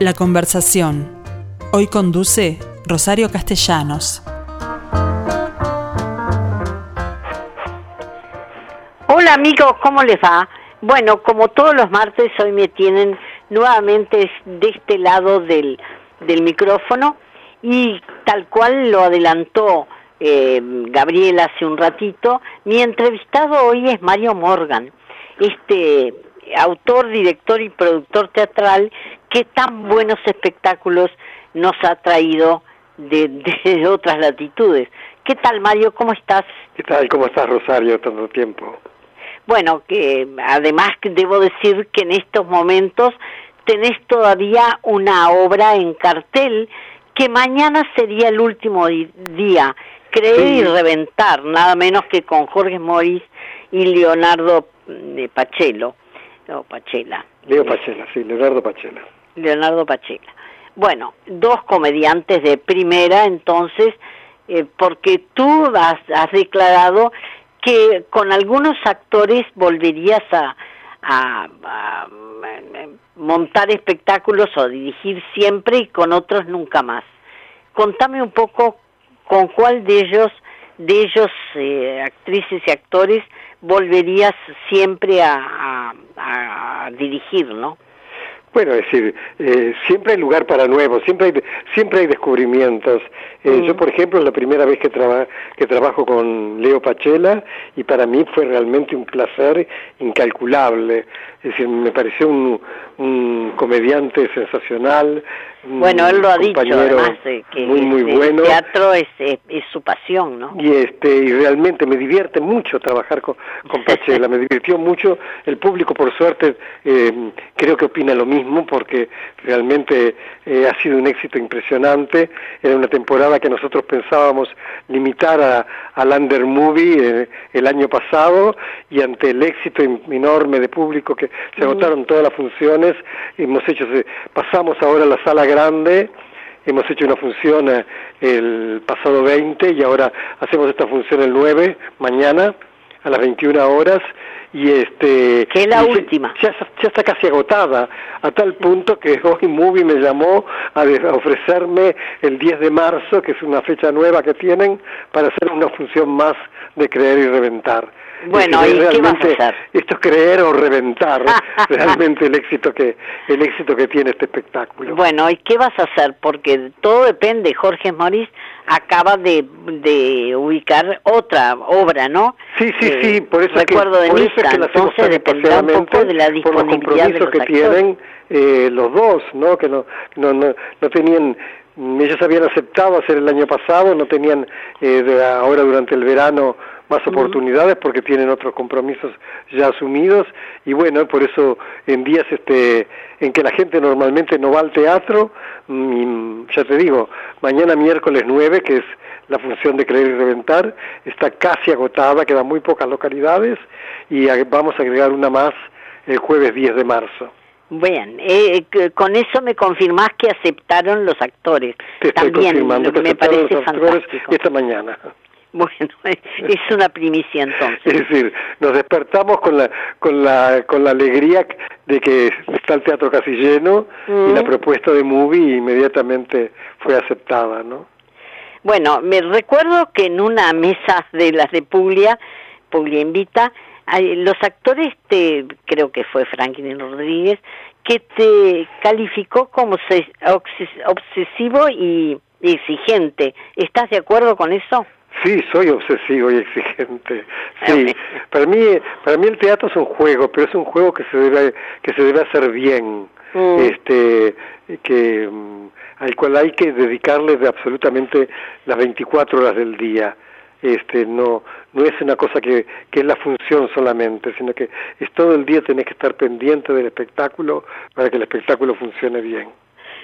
La conversación. Hoy conduce Rosario Castellanos. Hola amigos, ¿cómo les va? Bueno, como todos los martes, hoy me tienen nuevamente de este lado del, del micrófono y tal cual lo adelantó eh, Gabriel hace un ratito, mi entrevistado hoy es Mario Morgan, este autor, director y productor teatral que tan buenos espectáculos nos ha traído de, de otras latitudes. ¿Qué tal Mario? ¿Cómo estás? ¿Qué tal? ¿Cómo estás Rosario? Tanto tiempo. Bueno, que además debo decir que en estos momentos tenés todavía una obra en cartel que mañana sería el último día, Creer y Reventar, nada menos que con Jorge Moris y Leonardo mm, Pachelo, o Pachela. Leo Pachela, sí, Leonardo Pachela. Leonardo Pachela. Bueno, dos comediantes de primera, entonces, eh, porque tú has, has declarado que con algunos actores volverías a, montar espectáculos o dirigir siempre y con otros nunca más. Contame un poco con cuál de ellos, de ellos eh, actrices y actores, volverías siempre a, a dirigir, ¿no? Bueno, es decir, eh, siempre hay lugar para nuevos, siempre hay, siempre hay descubrimientos. Eh, yo, por ejemplo, es la primera vez que, que trabajo con Leo Pachela y para mí fue realmente un placer incalculable. Es decir, me pareció un, un comediante sensacional. Bueno, él lo ha dicho, además, que muy, muy bueno. el teatro es, es, su pasión, ¿no? Y, este, y realmente me divierte mucho trabajar con, con Pachela, me divirtió mucho. El público, por suerte, eh, creo que opina lo mismo, porque realmente eh, ha sido un éxito impresionante. Era una temporada que nosotros pensábamos limitar a, al Under Movie eh, el año pasado, y ante el éxito enorme de público que se agotaron todas las funciones, hemos hecho, pasamos ahora a la sala grande, hemos hecho una función eh, el pasado 20 y ahora hacemos esta función el 9, mañana, a las 21 horas, y este que es la última. ya, ya, está casi agotada a tal punto que hoy Movie me llamó a, a, ofrecerme el 10 de marzo que es una fecha nueva que tienen para hacer una función más de creer y reventar bueno, ¿y qué vas a hacer? Esto es creer o reventar realmente el éxito que el éxito que tiene este espectáculo. Bueno, ¿y qué vas a hacer? Porque todo depende. Jorge Morís acaba de, de ubicar otra obra, ¿no? Sí, sí, eh, sí. Por eso recuerdo que, de Misa, entonces dependerá un poco de la disponibilidad por de los que tienen eh, los dos, ¿no? Que no, no, no, no tenían ellos habían aceptado hacer el año pasado, no tenían eh, de ahora durante el verano más oportunidades porque tienen otros compromisos ya asumidos y bueno, por eso en días este en que la gente normalmente no va al teatro, mm, ya te digo, mañana miércoles 9, que es la función de creer y reventar, está casi agotada, quedan muy pocas localidades y vamos a agregar una más el jueves 10 de marzo. Bien, eh, con eso me confirmás que aceptaron los actores. Te estoy También confirmando que me aceptaron parece los actores fantástico. esta mañana. Bueno, es una primicia entonces. Es decir, nos despertamos con la, con la, con la alegría de que está el teatro casi lleno y la propuesta de Movie inmediatamente fue aceptada, ¿no? Bueno, me recuerdo que en una mesa de las de Puglia, Puglia Invita, los actores, te, creo que fue Franklin Rodríguez, que te calificó como se- obses- obsesivo y exigente. ¿Estás de acuerdo con eso? Sí, soy obsesivo y exigente. Sí, para mí, para mí el teatro es un juego, pero es un juego que se debe, que se debe hacer bien, Mm. este, que mm, al cual hay que dedicarle de absolutamente las 24 horas del día. Este, no, no es una cosa que, que es la función solamente, sino que es todo el día tenés que estar pendiente del espectáculo para que el espectáculo funcione bien.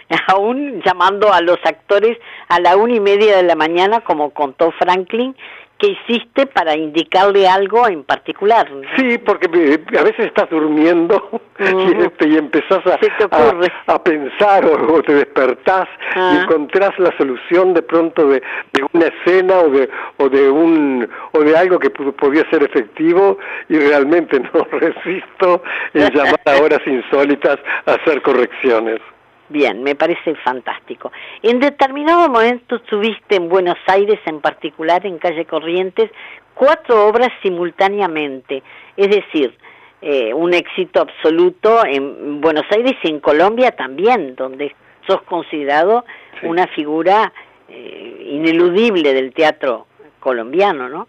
aún llamando a los actores a la una y media de la mañana, como contó Franklin, que hiciste para indicarle algo en particular. ¿no? Sí, porque eh, a veces estás durmiendo y, este, y empezás a, pensar o, o te despertás y Ah. encontrás la solución de pronto de, de una escena o de, o de un o de algo que podía ser efectivo y realmente no resisto en llamar a horas insólitas a hacer correcciones. Bien, me parece fantástico. En determinado momento estuviste en Buenos Aires, en particular en Calle Corrientes, cuatro obras simultáneamente, es decir, eh, un éxito absoluto en Buenos Aires y en Colombia también, donde sos considerado una figura eh, ineludible del teatro colombiano, ¿no?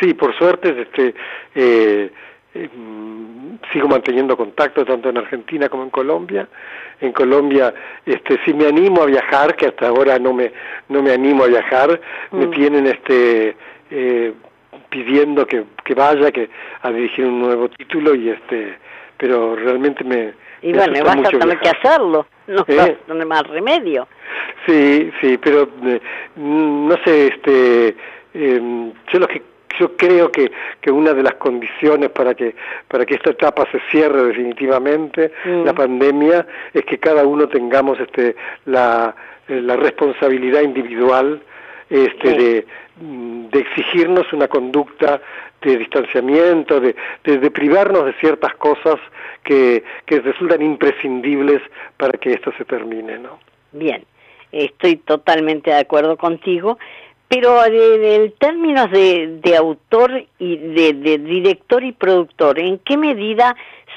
Sí, por suerte, este, eh, sigo manteniendo contacto tanto en Argentina como en Colombia. En Colombia, este, si me animo a viajar, que hasta ahora no me no me animo a viajar, me mm. tienen este eh, pidiendo que, que vaya, que a dirigir un nuevo título y este, pero realmente me y bueno, vas a tener que hacerlo, no ¿Eh? más remedio. Sí, sí, pero eh, no sé, este, eh, yo lo que yo creo que, que una de las condiciones para que para que esta etapa se cierre definitivamente mm. la pandemia es que cada uno tengamos este la, la responsabilidad individual este de, de exigirnos una conducta de distanciamiento, de, de, privarnos de ciertas cosas que, que resultan imprescindibles para que esto se termine, ¿no? Bien, estoy totalmente de acuerdo contigo pero en, términos de, de autor y de, de, director y productor, ¿en qué medida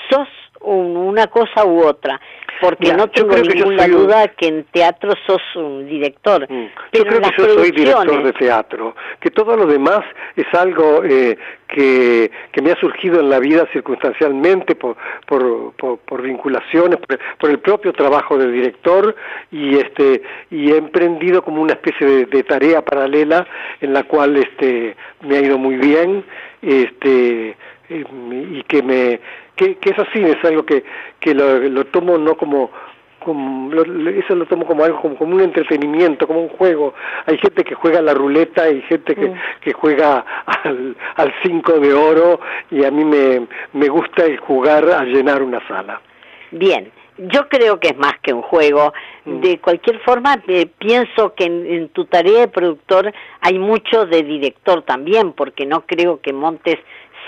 sos una cosa u otra? Porque no tengo ninguna duda que en teatro sos un director. Mm. Yo creo que yo soy director de teatro, que todo lo demás es algo eh, que, que, me ha surgido en la vida circunstancialmente por, por, por, vinculaciones, por, el propio trabajo del director y este y he emprendido como una especie de, tarea paralela en la cual este me ha ido muy bien este y que me que, que eso sí es algo que, que lo, lo tomo no como como, eso lo tomo como algo como, un entretenimiento, como un juego. Hay gente que juega a la ruleta, hay gente que, mm. que juega al, al cinco de oro y a mí me, me gusta el jugar a llenar una sala. Bien, yo creo que es más que un juego. Mm. De cualquier forma, eh, pienso que en, en, tu tarea de productor hay mucho de director también, porque no creo que montes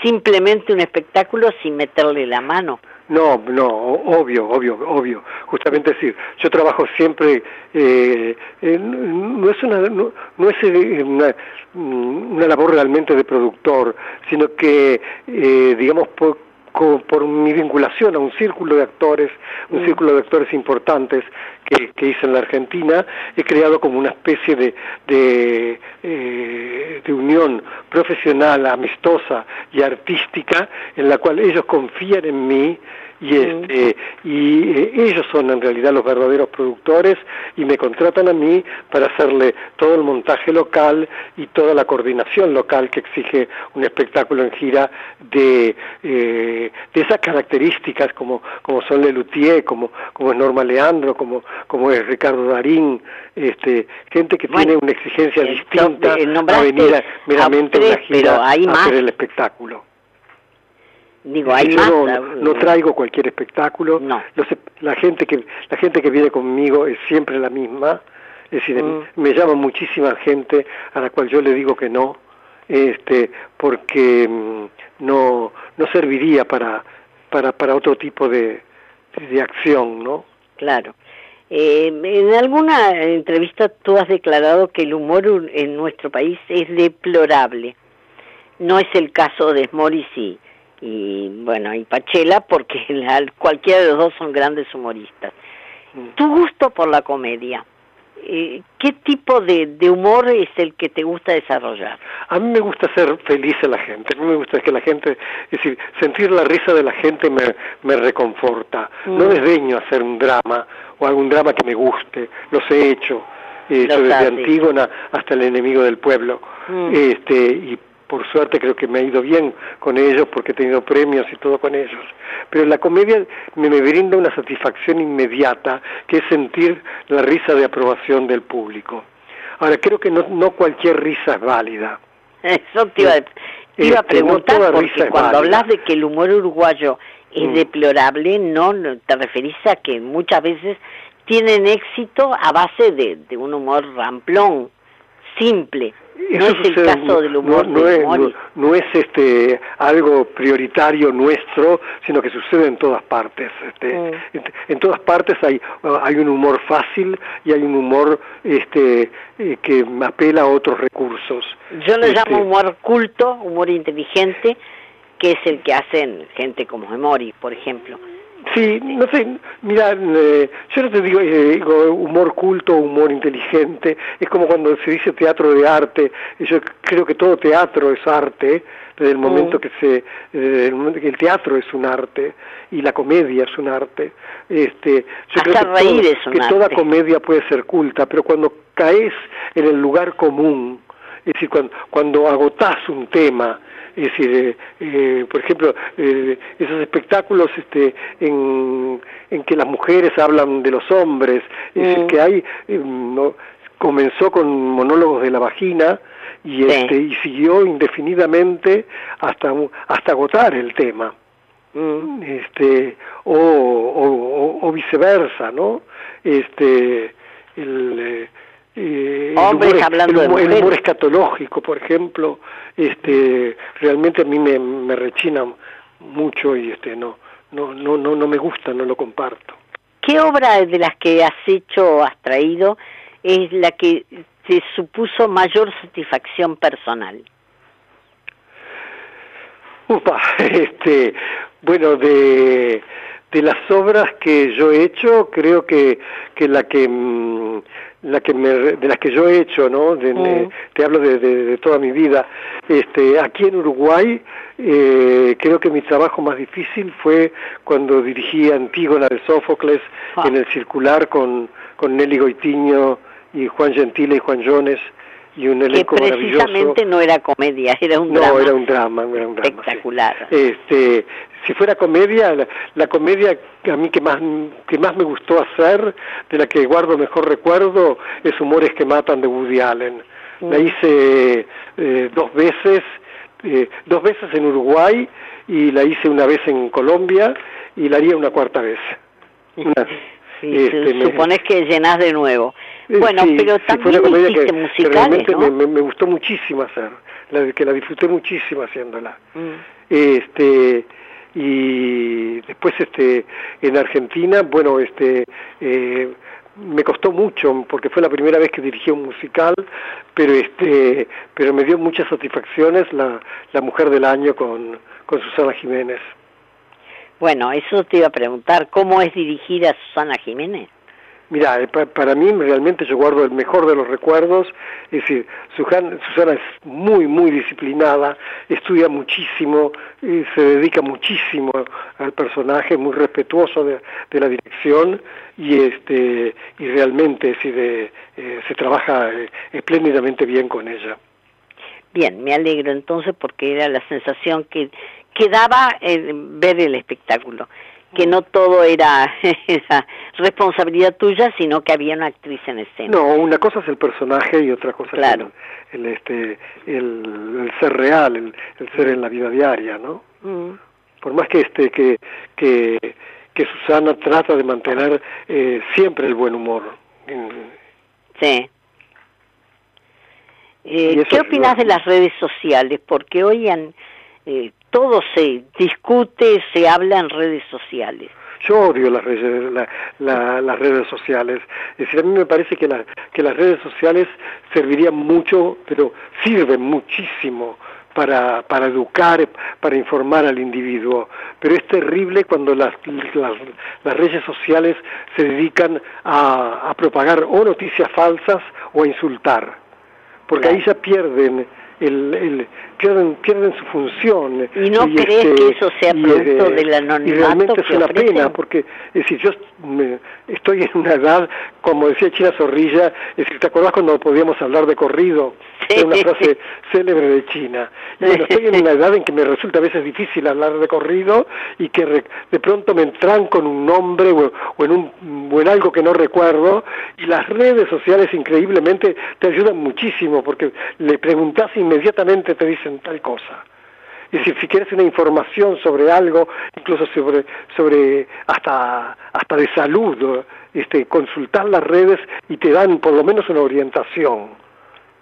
simplemente un espectáculo sin meterle la mano. No, no, obvio, obvio, obvio. Justamente decir, yo trabajo siempre, eh, no es una, no, es eh, una, una, labor realmente de productor, sino que, eh, digamos, por, por mi vinculación a un círculo de actores, un mm. círculo de actores importantes que, que, hice en la Argentina, he creado como una especie de, de, eh, de unión profesional, amistosa y artística en la cual ellos confían en mí y este y eh, ellos son en realidad los verdaderos productores y me contratan a mí para hacerle todo el montaje local y toda la coordinación local que exige un espectáculo en gira de, eh, de esas características como como son Lelutier, como como es Norma Leandro, como como es Ricardo Darín, este gente que tiene una exigencia distinta a venir meramente a una gira a hacer el espectáculo. Digo, hay yo no, traigo cualquier espectáculo. No. la gente que la gente que viene conmigo es siempre la misma. Es decir, mm. me llama muchísima gente a la cual yo le digo que no, este, porque mm, no no serviría para para para otro tipo de, de acción, ¿no? Claro. Eh, en alguna entrevista tú has declarado que el humor en nuestro país es deplorable. No es el caso de Smoris y y bueno, y Pachela porque cualquiera de los dos son grandes humoristas. Mm. Tu gusto por la comedia, eh, ¿qué tipo de, humor es el que te gusta desarrollar? A mí me gusta ser feliz a la gente, a mí me gusta que la gente, es decir, sentir la risa de la gente me, me reconforta. No mm. desdeño hacer un drama o algún drama que me guste, los he hecho, eh, desde Antígona hasta el enemigo del pueblo. Mm. Este, y por suerte creo que me ha ido bien con ellos porque he tenido premios y todo con ellos. Pero la comedia me, brinda una satisfacción inmediata, que es sentir la risa de aprobación del público. Ahora, creo que no, no cualquier risa es válida. Eso te iba, a este, preguntar, porque cuando hablas de que el humor uruguayo es mm. deplorable, no te referís a que muchas veces tienen éxito a base de, de un humor ramplón, simple. No es el caso del humor no, de es, no, es, este algo prioritario nuestro, sino que sucede en todas partes. Este, mm. en, todas partes hay hay un humor fácil y hay un humor este eh, que apela a otros recursos. Yo lo llamo este, humor culto, humor inteligente, que es el que hacen gente como Emory, por ejemplo. Sí, no sé, mira, eh, yo no te digo, eh, digo, humor culto, humor inteligente, es como cuando se dice teatro de arte, yo creo que todo teatro es arte, desde el momento mm. que se, el momento que el teatro es un arte y la comedia es un arte, este, yo creo que, que toda comedia puede ser culta, pero cuando caes en el lugar común, es decir, cuando, cuando agotás un tema, es decir, eh, eh, por ejemplo, eh, esos espectáculos este, en, en, que las mujeres hablan de los hombres, es decir, mm. que hay, no, comenzó con monólogos de la vagina y, este, y siguió indefinidamente hasta, hasta agotar el tema. Mm. Este, o, o, o, viceversa, ¿no? Este, el, eh, Hombres el hablando el, el humor escatológico, por ejemplo, este, realmente a mí me, me rechina mucho y este, no, no, no, no, no me gusta, no lo comparto. ¿Qué obra de las que has hecho o has traído es la que te supuso mayor satisfacción personal? Upa, este, bueno, de, de las obras que yo he hecho, creo que, que la que mm, la que me, de las que yo he hecho, ¿no? Mm. te hablo de, toda mi vida. Este, aquí en Uruguay, eh, creo que mi trabajo más difícil fue cuando dirigí Antígona de Sófocles ah. en el circular con, con Nelly Goitiño y Juan Gentile y Juan Jones y un elenco que precisamente no era comedia, era un drama. No, era un drama, era un drama. Espectacular. Este, si fuera comedia, la, comedia a mí que más, que más me gustó hacer, de la que guardo mejor recuerdo, es Humores que Matan de Woody Allen. La mm. hice eh, dos veces, eh, dos veces en Uruguay y la hice una vez en Colombia y la haría una cuarta vez. este, supones que llenas de nuevo. Eh, bueno, pero también hiciste musicales, que realmente me, gustó muchísimo hacer, la, que la disfruté muchísimo haciéndola. Mm. Este y después este en Argentina bueno este eh, me costó mucho porque fue la primera vez que dirigí un musical pero este pero me dio muchas satisfacciones la, la mujer del año con, con Susana Jiménez bueno eso te iba a preguntar cómo es dirigida a Susana Jiménez Mira, eh, para mí realmente yo guardo el mejor de los recuerdos, es decir, Susana, es muy, muy disciplinada, estudia muchísimo, se dedica muchísimo al personaje, muy respetuoso de, la dirección y este y realmente eh, se trabaja eh, espléndidamente bien con ella. Bien, me alegro entonces porque era la sensación que, que daba ver el espectáculo que no todo era esa responsabilidad tuya, sino que había una actriz en escena. No, una cosa es el personaje y otra cosa es el, este, el, ser real, el, ser en la vida diaria, ¿no? Mm. Por más que este que, que, que Susana trata de mantener eh, siempre el buen humor. Sí. Eh, ¿Qué opinas de las redes sociales? Porque hoy han, eh, todo se discute, se habla en redes sociales. Yo odio las redes, las redes sociales. Es decir, a mí me parece que, que las redes sociales servirían mucho, pero sirven muchísimo para, para educar, para informar al individuo. Pero es terrible cuando las, las, redes sociales se dedican a, a, propagar o noticias falsas o a insultar. Porque ahí ya pierden el, el, pierden, pierden su función. ¿Y no crees este, que eso sea producto de, del anonimato? Y realmente es una pena, porque es decir, yo estoy en una edad, como decía China Zorrilla, es decir, ¿te acordás cuando podíamos hablar de corrido? Es una frase célebre de China. Y bueno, estoy en una edad en que me resulta a veces difícil hablar de corrido y que de pronto me entran con un nombre o, en un, o en algo que no recuerdo y las redes sociales increíblemente te ayudan muchísimo porque le preguntas y inmediatamente te dicen tal cosa. Decir, si quieres una información sobre algo, incluso sobre, sobre hasta, hasta de salud, este, consultar las redes y te dan por lo menos una orientación.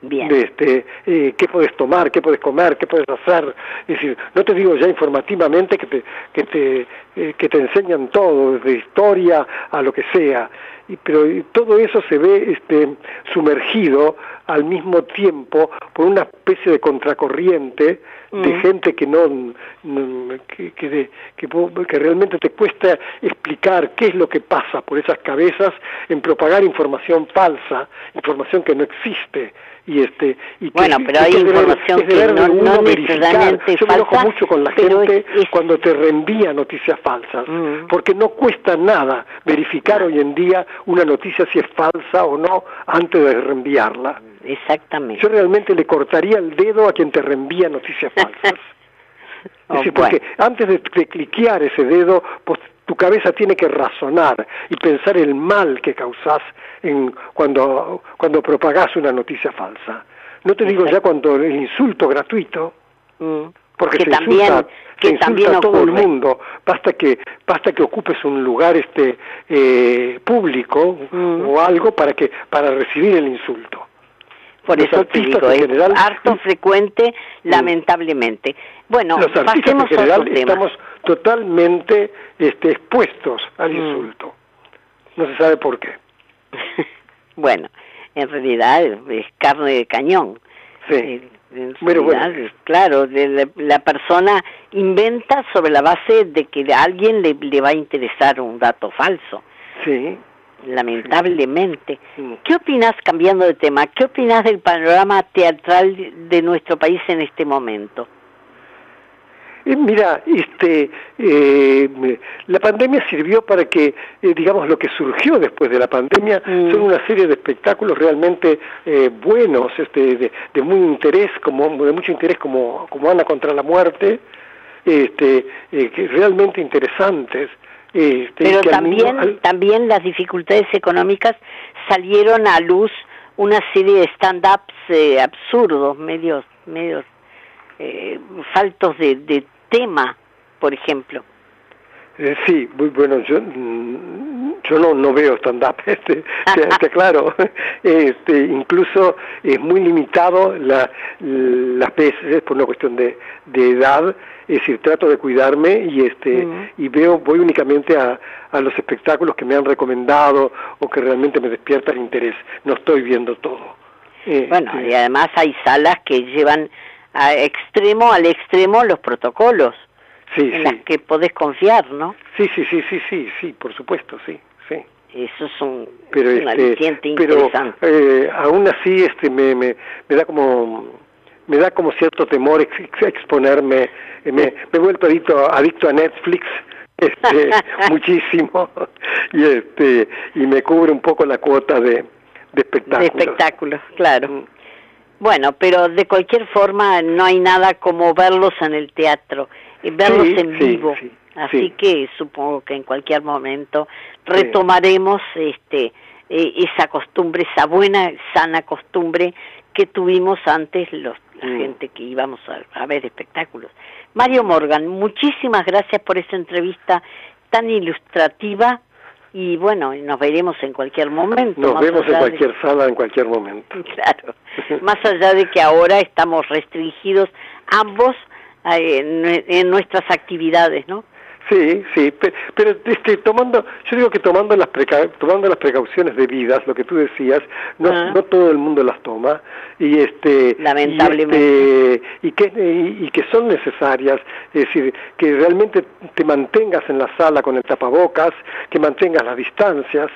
De este, eh, qué puedes tomar, qué puedes comer, qué puedes hacer. Es decir, no te digo ya informativamente que te, que te, eh, que te enseñan todo, desde historia a lo que sea, y, pero todo eso se ve este, sumergido al mismo tiempo por una especie de contracorriente de mm. gente que no, que, que, que, realmente te cuesta explicar qué es lo que pasa por esas cabezas en propagar información falsa, información que no existe y este y bueno pero hay información que, no, no necesariamente yo me enojo mucho con la gente cuando te reenvía noticias falsas mm. porque no cuesta nada verificar hoy en día una noticia si es falsa o no antes de reenviarla. Exactamente. Yo realmente le cortaría el dedo a quien te reenvía noticias falsas. Es decir, porque antes de, de cliquear ese dedo, pues tu cabeza tiene que razonar y pensar el mal que causás en, cuando, cuando propagás una noticia falsa. No te digo ya cuando el insulto gratuito, mm. porque se insulta, que insulta a todo el mundo. Basta que basta que ocupes un lugar este eh, público mm. o algo para que para recibir el insulto. Por eso te digo, es harto frecuente, mm. lamentablemente. Bueno, los artistas en general estamos totalmente este, expuestos al insulto. No se sabe por qué. bueno, en realidad es carne de cañón. Sí. Eh, bueno, claro, la, persona inventa sobre la base de que a alguien le, le va a interesar un dato falso. Sí. Lamentablemente. ¿Qué opinas, cambiando de tema, qué opinas del panorama teatral de nuestro país en este momento? Eh, mira, este, eh, la pandemia sirvió para que, eh, digamos, lo que surgió después de la pandemia mm. son una serie de espectáculos realmente buenos, este, de, muy interés, como de mucho interés, como, como Ana contra la muerte, este, que realmente interesantes. Este, Pero también, también las dificultades económicas salieron a luz una serie de stand-ups absurdos, medios, medios eh, faltos de, de, tema, por ejemplo. Eh, sí, muy bueno, yo, mm, yo no, no veo stand-up, este, claro, este, incluso es muy limitado la, las veces por una cuestión de, de edad, es decir, trato de cuidarme y este y veo voy únicamente a, a los espectáculos que me han recomendado o que realmente me despiertan interés, no estoy viendo todo. bueno, este, y además hay salas que llevan a extremo al extremo los protocolos sí, en sí. que podés confiar, ¿no? Sí, sí, sí, sí, sí, sí, por supuesto, sí, sí. Eso es un, pero, este, interesante. Pero eh, aún así este, me, me, me da como me da como cierto temor exponerme, eh, me, me he vuelto adicto, adicto a Netflix, este, muchísimo, y este, y me cubre un poco la cuota de, de espectáculos. De espectáculos, claro. Bueno, pero de cualquier forma no hay nada como verlos en el teatro, y verlos en vivo. Así que supongo que en cualquier momento retomaremos este e, esa costumbre, esa buena, sana costumbre que tuvimos antes los, la mm. gente que íbamos a, a ver espectáculos. Mario Morgan, muchísimas gracias por esa entrevista tan ilustrativa y bueno, nos veremos en cualquier momento. Nos vemos en cualquier sala, en cualquier momento. Claro, más allá de que ahora estamos restringidos ambos eh, en, nuestras actividades, ¿no? Sí, sí, pero, este, tomando, yo digo que tomando las, tomando las precauciones debidas, lo que tú decías, no, ah. no todo el mundo las toma y este lamentablemente este, y, que y, que son necesarias, es decir, que realmente te mantengas en la sala con el tapabocas, que mantengas las distancias,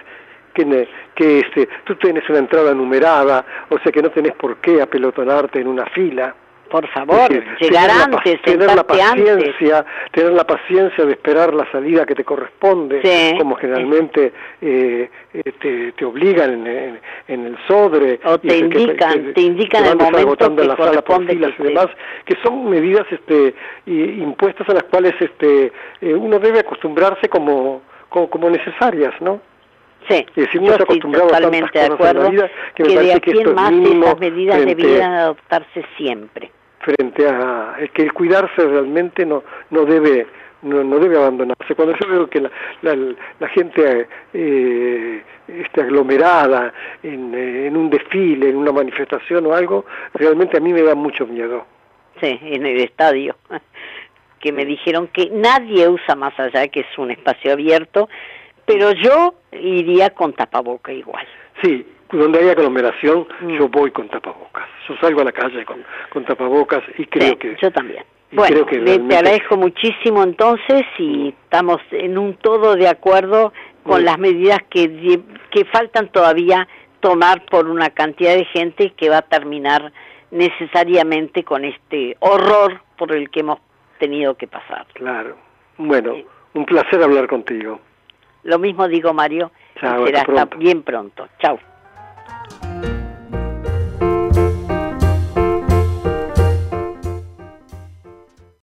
que, que este, tú tienes una entrada numerada, o sea que no tenés por qué apelotonarte en una fila por favor, llegar antes, tener la paciencia, tener la paciencia de esperar la salida que te corresponde, como generalmente eh, eh, te, obligan en, el sodre, o te indican, te, indican el momento que la sala por filas y demás, que son medidas este, impuestas a las cuales este, eh, uno debe acostumbrarse como, como, necesarias, ¿no? Sí, es decir, yo estoy totalmente de acuerdo que, de aquí en más esas medidas deberían adoptarse siempre frente a que el cuidarse realmente no no debe no, no debe abandonarse. Cuando yo veo que la, la, gente eh, esté aglomerada en, eh, en un desfile, en una manifestación o algo, realmente a mí me da mucho miedo. Sí, en el estadio, que me dijeron que nadie usa más allá, que es un espacio abierto, pero yo iría con tapaboca igual. Sí, donde hay aglomeración, mm. yo voy con tapabocas. Yo salgo a la calle con, con tapabocas y creo que... Yo también. Bueno, te agradezco muchísimo entonces y estamos en un todo de acuerdo con las medidas que, que faltan todavía tomar por una cantidad de gente que va a terminar necesariamente con este horror por el que hemos tenido que pasar. Claro. Bueno, un placer hablar contigo. Lo mismo digo, Mario. será hasta bien pronto. Chao.